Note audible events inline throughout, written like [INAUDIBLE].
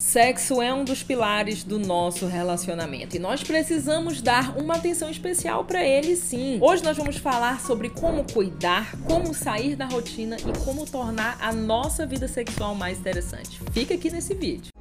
Sexo é um dos pilares do nosso relacionamento e nós precisamos dar uma atenção especial para ele sim. Hoje nós vamos falar sobre como cuidar, como sair da rotina e como tornar a nossa vida sexual mais interessante. Fica aqui nesse vídeo.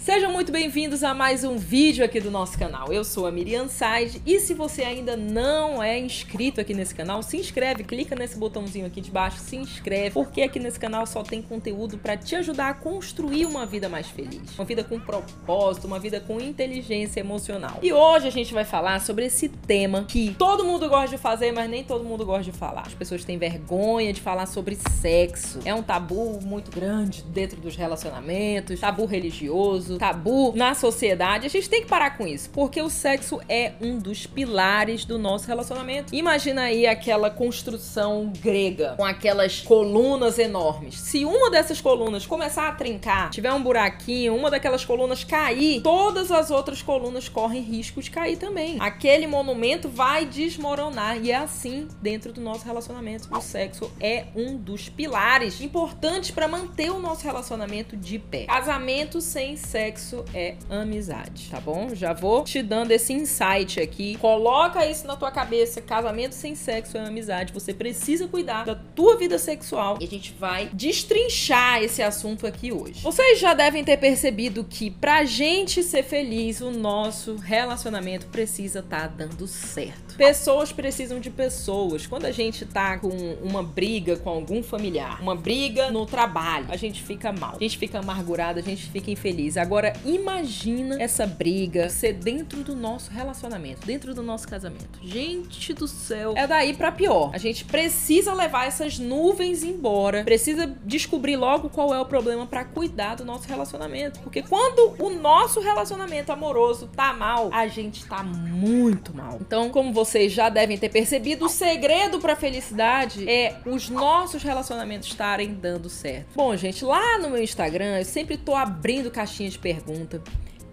Sejam muito bem-vindos a mais um vídeo aqui do nosso canal. Eu sou a Miriam Side e se você ainda não é inscrito aqui nesse canal, se inscreve, clica nesse botãozinho aqui de baixo, se inscreve, porque aqui nesse canal só tem conteúdo para te ajudar a construir uma vida mais feliz, uma vida com propósito, uma vida com inteligência emocional. E hoje a gente vai falar sobre esse tema que todo mundo gosta de fazer, mas nem todo mundo gosta de falar. As pessoas têm vergonha de falar sobre sexo. É um tabu muito grande dentro dos relacionamentos, tabu religioso tabu na sociedade, a gente tem que parar com isso, porque o sexo é um dos pilares do nosso relacionamento. Imagina aí aquela construção grega com aquelas colunas enormes. Se uma dessas colunas começar a trincar, tiver um buraquinho, uma daquelas colunas cair, todas as outras colunas correm risco de cair também. Aquele monumento vai desmoronar e é assim dentro do nosso relacionamento. O sexo é um dos pilares importantes para manter o nosso relacionamento de pé. Casamento sem sexo sexo é amizade, tá bom? Já vou te dando esse insight aqui. Coloca isso na tua cabeça. Casamento sem sexo é amizade. Você precisa cuidar da tua vida sexual e a gente vai destrinchar esse assunto aqui hoje. Vocês já devem ter percebido que pra gente ser feliz, o nosso relacionamento precisa estar tá dando certo. Pessoas precisam de pessoas. Quando a gente tá com uma briga com algum familiar, uma briga no trabalho, a gente fica mal, a gente fica amargurado, a gente fica infeliz. Agora, imagina essa briga ser dentro do nosso relacionamento, dentro do nosso casamento. Gente do céu, é daí para pior. A gente precisa levar essas nuvens embora, precisa descobrir logo qual é o problema para cuidar do nosso relacionamento, porque quando o nosso relacionamento amoroso tá mal, a gente tá muito mal. Então, como vocês já devem ter percebido, o segredo para felicidade é os nossos relacionamentos estarem dando certo. Bom, gente, lá no meu Instagram eu sempre tô abrindo caixinha de pergunta.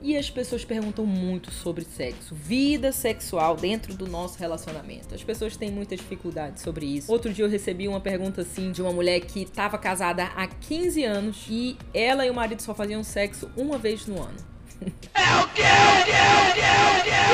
E as pessoas perguntam muito sobre sexo, vida sexual dentro do nosso relacionamento. As pessoas têm muita dificuldade sobre isso. Outro dia eu recebi uma pergunta assim de uma mulher que estava casada há 15 anos e ela e o marido só faziam sexo uma vez no ano. É o quê?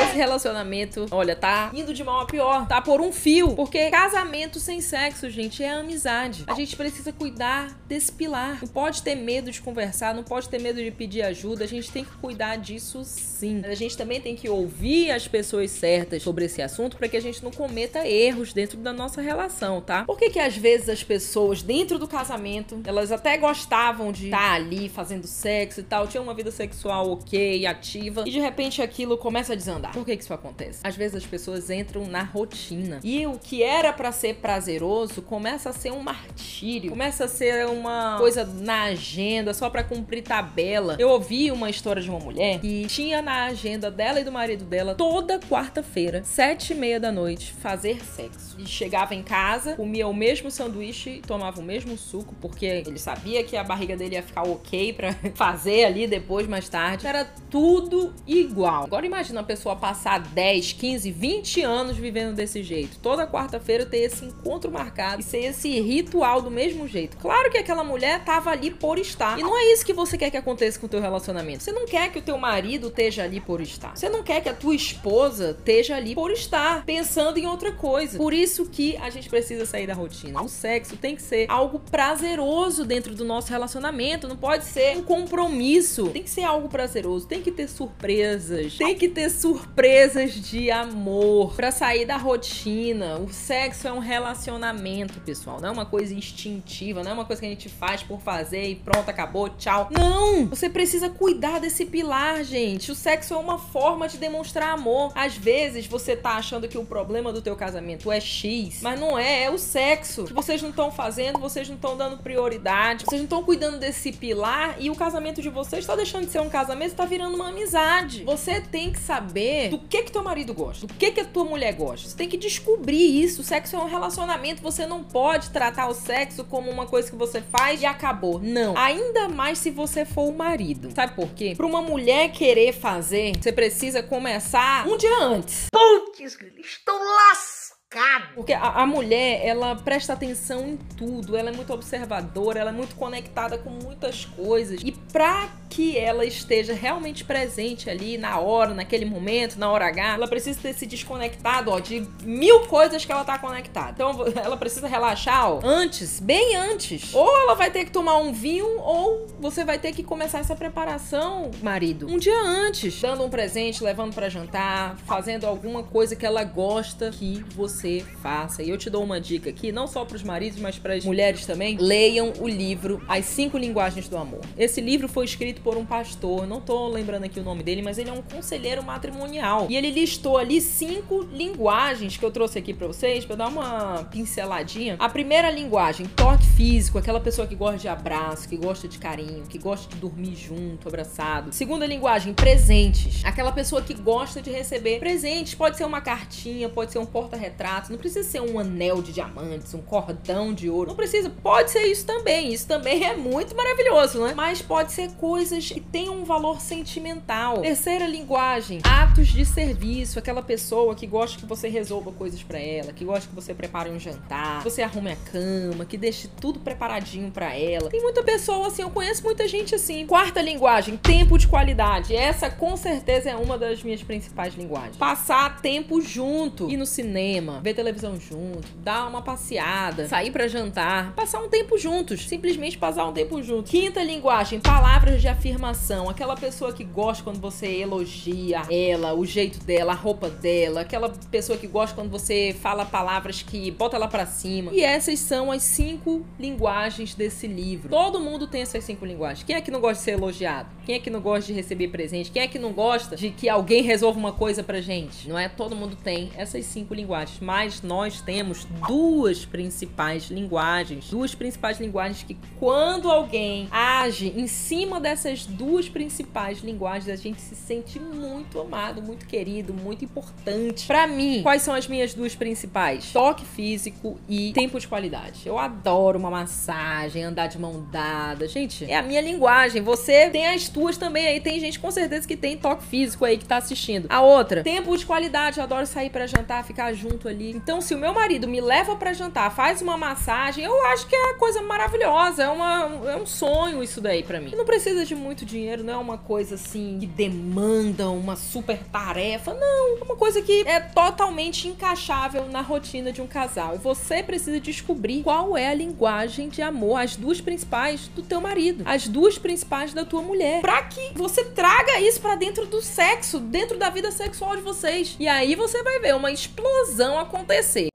Esse relacionamento, olha, tá indo de mal a pior, tá por um fio. Porque casamento sem sexo, gente, é amizade. A gente precisa cuidar desse pilar. Não pode ter medo de conversar, não pode ter medo de pedir ajuda. A gente tem que cuidar disso sim. A gente também tem que ouvir as pessoas certas sobre esse assunto para que a gente não cometa erros dentro da nossa relação, tá? Por que que às vezes as pessoas dentro do casamento, elas até gostavam de estar ali fazendo sexo e tal, tinham uma vida sexual ok, ok, ativa, e de repente aquilo começa a desandar. Por que, que isso acontece? Às vezes as pessoas entram na rotina e o que era para ser prazeroso começa a ser um martírio, começa a ser uma coisa na agenda só para cumprir tabela. Eu ouvi uma história de uma mulher que tinha na agenda dela e do marido dela toda quarta-feira, sete e meia da noite, fazer sexo. E chegava em casa, comia o mesmo sanduíche, tomava o mesmo suco, porque ele sabia que a barriga dele ia ficar ok para [LAUGHS] fazer ali depois, mais tarde. Era tudo igual. Agora imagina a pessoa passar 10, 15, 20 anos vivendo desse jeito. Toda quarta-feira ter esse encontro marcado e ser esse ritual do mesmo jeito. Claro que aquela mulher tava ali por estar. E não é isso que você quer que aconteça com o teu relacionamento. Você não quer que o teu marido esteja ali por estar. Você não quer que a tua esposa esteja ali por estar, pensando em outra coisa. Por isso que a gente precisa sair da rotina. O sexo tem que ser algo prazeroso dentro do nosso relacionamento. Não pode ser um compromisso. Tem que ser algo prazeroso tem que ter surpresas, tem que ter surpresas de amor para sair da rotina. O sexo é um relacionamento, pessoal, não é uma coisa instintiva, não é uma coisa que a gente faz por fazer e pronto, acabou, tchau. Não! Você precisa cuidar desse pilar, gente. O sexo é uma forma de demonstrar amor. Às vezes você tá achando que o problema do teu casamento é X, mas não é, é o sexo. Que vocês não estão fazendo, vocês não estão dando prioridade, vocês não estão cuidando desse pilar e o casamento de vocês está deixando de ser um casamento, está tá virando uma amizade. Você tem que saber do que que teu marido gosta, do que que a tua mulher gosta. Você tem que descobrir isso. O sexo é um relacionamento, você não pode tratar o sexo como uma coisa que você faz e acabou. Não. Ainda mais se você for o marido. Sabe por quê? Pra uma mulher querer fazer, você precisa começar um dia antes. Putz, estou lascado. Porque a, a, mulher, ela presta atenção em tudo, ela é muito observadora, ela é muito conectada com muitas coisas. E pra que ela esteja realmente presente ali na hora, naquele momento, na hora H, ela precisa ter se desconectado, ó, de mil coisas que ela tá conectada. Então ela precisa relaxar, ó, antes, bem antes. Ou ela vai ter que tomar um vinho, ou você vai ter que começar essa preparação, marido, um dia antes, dando um presente, levando para jantar, fazendo alguma coisa que ela gosta que você faça. E eu te dou uma dica aqui, não só para os maridos, mas para as mulheres também. Leiam o livro As Cinco Linguagens do Amor. Esse livro foi escrito por um pastor, não tô lembrando aqui o nome dele, mas ele é um conselheiro matrimonial. E ele listou ali cinco linguagens que eu trouxe aqui para vocês, para dar uma pinceladinha. A primeira linguagem, toque físico, aquela pessoa que gosta de abraço, que gosta de carinho, que gosta de dormir junto, abraçado. Segunda linguagem, presentes. Aquela pessoa que gosta de receber presentes. Pode ser uma cartinha, pode ser um porta-retrato não precisa ser um anel de diamantes, um cordão de ouro. Não precisa. Pode ser isso também. Isso também é muito maravilhoso, né? Mas pode ser coisas que tenham um valor sentimental. Terceira linguagem, atos de serviço. Aquela pessoa que gosta que você resolva coisas para ela, que gosta que você prepare um jantar, que você arrume a cama, que deixe tudo preparadinho para ela. Tem muita pessoa assim, eu conheço muita gente assim. Quarta linguagem, tempo de qualidade. Essa com certeza é uma das minhas principais linguagens. Passar tempo junto, ir no cinema, ver televisão junto, dar uma passeada, sair para jantar, passar um tempo juntos, simplesmente passar um tempo juntos. Quinta linguagem, palavras de afirmação, aquela pessoa que gosta quando você elogia ela, o jeito dela, a roupa dela, aquela pessoa que gosta quando você fala palavras que bota ela para cima. E essas são as cinco linguagens desse livro. Todo mundo tem essas cinco linguagens. Quem é que não gosta de ser elogiado? Quem é que não gosta de receber presente? Quem é que não gosta de que alguém resolva uma coisa pra gente? Não é? Todo mundo tem essas cinco linguagens mas nós temos duas principais linguagens. Duas principais linguagens que, quando alguém age em cima dessas duas principais linguagens, a gente se sente muito amado, muito querido, muito importante. Para mim, quais são as minhas duas principais? Toque físico e tempo de qualidade. Eu adoro uma massagem, andar de mão dada. Gente, é a minha linguagem. Você tem as tuas também aí. Tem gente com certeza que tem toque físico aí que tá assistindo. A outra, tempo de qualidade. Eu adoro sair para jantar, ficar junto ali. Então, se o meu marido me leva para jantar, faz uma massagem, eu acho que é coisa maravilhosa. É, uma, é um sonho isso daí para mim. Não precisa de muito dinheiro, não é uma coisa assim que demanda uma super tarefa. Não, é uma coisa que é totalmente encaixável na rotina de um casal. E você precisa descobrir qual é a linguagem de amor, as duas principais do teu marido, as duas principais da tua mulher, para que você traga isso para dentro do sexo, dentro da vida sexual de vocês. E aí você vai ver uma explosão acontecer.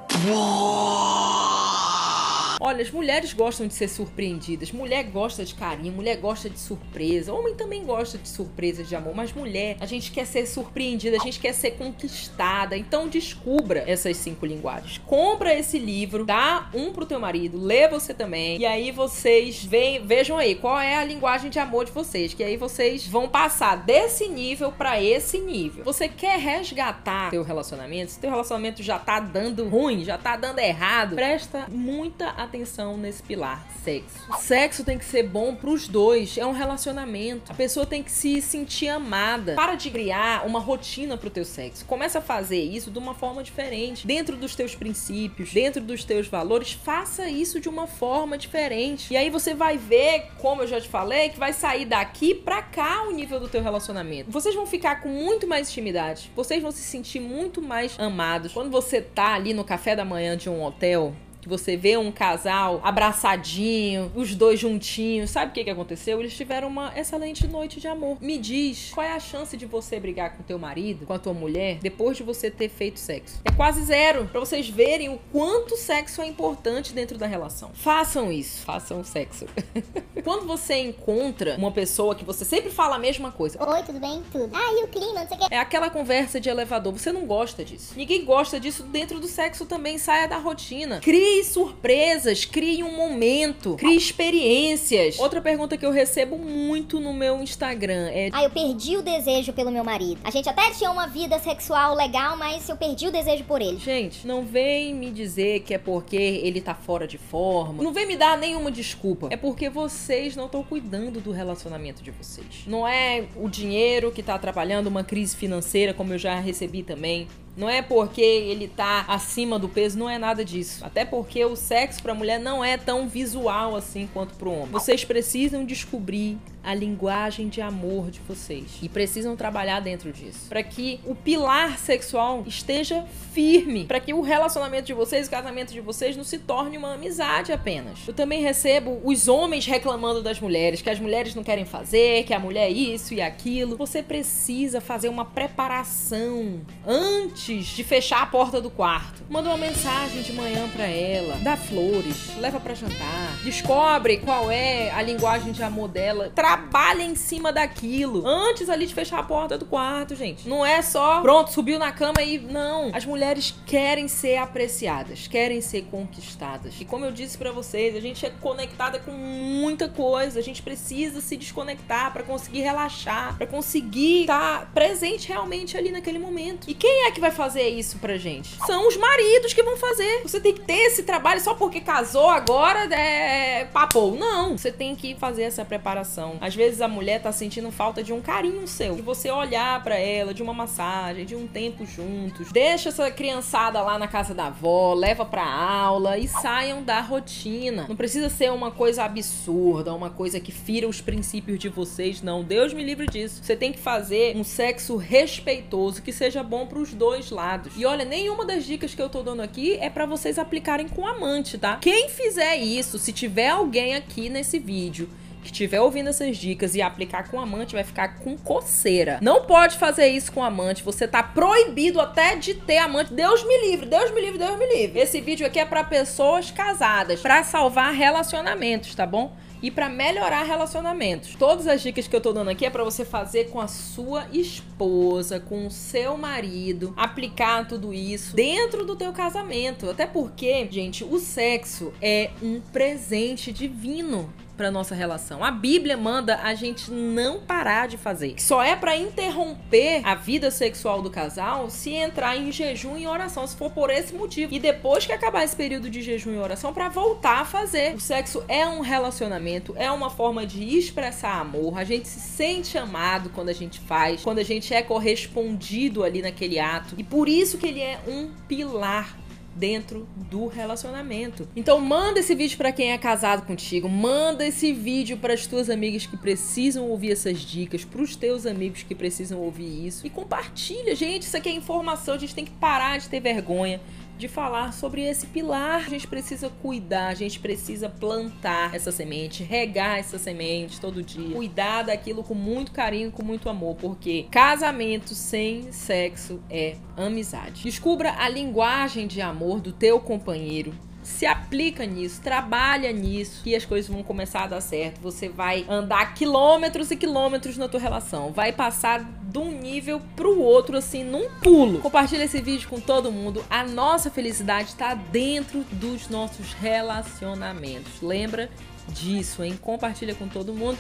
Olha, as mulheres gostam de ser surpreendidas. Mulher gosta de carinho, mulher gosta de surpresa. Homem também gosta de surpresas de amor, mas mulher, a gente quer ser surpreendida, a gente quer ser conquistada. Então descubra essas cinco linguagens. Compra esse livro, dá um pro teu marido, lê você também. E aí vocês vejam, vejam aí qual é a linguagem de amor de vocês, que aí vocês vão passar desse nível para esse nível. Você quer resgatar teu relacionamento? Se teu relacionamento já tá dando ruim, já tá dando errado, presta muita atenção atenção nesse pilar, sexo. O sexo tem que ser bom pros dois, é um relacionamento. A pessoa tem que se sentir amada. Para de criar uma rotina pro teu sexo. Começa a fazer isso de uma forma diferente, dentro dos teus princípios, dentro dos teus valores, faça isso de uma forma diferente. E aí você vai ver, como eu já te falei, que vai sair daqui pra cá o nível do teu relacionamento. Vocês vão ficar com muito mais intimidade. Vocês vão se sentir muito mais amados. Quando você tá ali no café da manhã de um hotel, que você vê um casal abraçadinho, os dois juntinhos. Sabe o que, que aconteceu? Eles tiveram uma excelente noite de amor. Me diz, qual é a chance de você brigar com teu marido, com a tua mulher, depois de você ter feito sexo? É quase zero. Pra vocês verem o quanto sexo é importante dentro da relação. Façam isso. Façam sexo. [LAUGHS] Quando você encontra uma pessoa que você sempre fala a mesma coisa. Oi, tudo bem? Tudo. Ah, e o clima? Não sei o que. É aquela conversa de elevador. Você não gosta disso. Ninguém gosta disso dentro do sexo também. Saia da rotina. Crie Crie surpresas, crie um momento, crie experiências. Outra pergunta que eu recebo muito no meu Instagram é: Ah, eu perdi o desejo pelo meu marido. A gente até tinha uma vida sexual legal, mas eu perdi o desejo por ele. Gente, não vem me dizer que é porque ele tá fora de forma. Não vem me dar nenhuma desculpa. É porque vocês não estão cuidando do relacionamento de vocês. Não é o dinheiro que tá atrapalhando uma crise financeira, como eu já recebi também. Não é porque ele tá acima do peso, não é nada disso. Até porque o sexo pra mulher não é tão visual assim quanto pro homem. Vocês precisam descobrir a linguagem de amor de vocês e precisam trabalhar dentro disso, para que o pilar sexual esteja firme, para que o relacionamento de vocês, o casamento de vocês não se torne uma amizade apenas. Eu também recebo os homens reclamando das mulheres, que as mulheres não querem fazer, que a mulher é isso e aquilo. Você precisa fazer uma preparação antes de fechar a porta do quarto. Manda uma mensagem de manhã para ela, dá flores, leva para jantar, descobre qual é a linguagem de amor dela. Tra trabalha em cima daquilo. Antes ali de fechar a porta do quarto, gente. Não é só, pronto, subiu na cama e. Não. As mulheres querem ser apreciadas, querem ser conquistadas. E como eu disse para vocês, a gente é conectada com muita coisa. A gente precisa se desconectar para conseguir relaxar, para conseguir estar presente realmente ali naquele momento. E quem é que vai fazer isso pra gente? São os maridos que vão fazer. Você tem que ter esse trabalho só porque casou agora, é papo. Não. Você tem que fazer essa preparação às vezes a mulher tá sentindo falta de um carinho seu, de você olhar para ela, de uma massagem, de um tempo juntos. Deixa essa criançada lá na casa da avó, leva pra aula e saiam da rotina. Não precisa ser uma coisa absurda, uma coisa que fira os princípios de vocês, não. Deus me livre disso. Você tem que fazer um sexo respeitoso que seja bom para os dois lados. E olha, nenhuma das dicas que eu tô dando aqui é para vocês aplicarem com amante, tá? Quem fizer isso, se tiver alguém aqui nesse vídeo que estiver ouvindo essas dicas e aplicar com amante vai ficar com coceira. Não pode fazer isso com amante. Você tá proibido até de ter amante. Deus me livre, Deus me livre, Deus me livre. Esse vídeo aqui é para pessoas casadas, para salvar relacionamentos, tá bom? e para melhorar relacionamentos. Todas as dicas que eu tô dando aqui é para você fazer com a sua esposa, com o seu marido, aplicar tudo isso dentro do teu casamento. Até porque, gente, o sexo é um presente divino para nossa relação. A Bíblia manda a gente não parar de fazer. Só é para interromper a vida sexual do casal se entrar em jejum e oração, se for por esse motivo. E depois que acabar esse período de jejum e oração para voltar a fazer. O sexo é um relacionamento, é uma forma de expressar amor. A gente se sente amado quando a gente faz, quando a gente é correspondido ali naquele ato. E por isso que ele é um pilar dentro do relacionamento. Então manda esse vídeo para quem é casado contigo, manda esse vídeo para as tuas amigas que precisam ouvir essas dicas, para os teus amigos que precisam ouvir isso. E compartilha, gente, isso aqui é informação, a gente tem que parar de ter vergonha de falar sobre esse pilar. A gente precisa cuidar, a gente precisa plantar essa semente, regar essa semente todo dia, cuidar daquilo com muito carinho, com muito amor, porque casamento sem sexo é amizade. Descubra a linguagem de amor do teu companheiro se aplica nisso, trabalha nisso e as coisas vão começar a dar certo. Você vai andar quilômetros e quilômetros na tua relação, vai passar de um nível pro outro assim num pulo. Compartilha esse vídeo com todo mundo. A nossa felicidade está dentro dos nossos relacionamentos. Lembra disso, hein? Compartilha com todo mundo.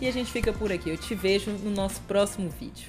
E a gente fica por aqui. Eu te vejo no nosso próximo vídeo.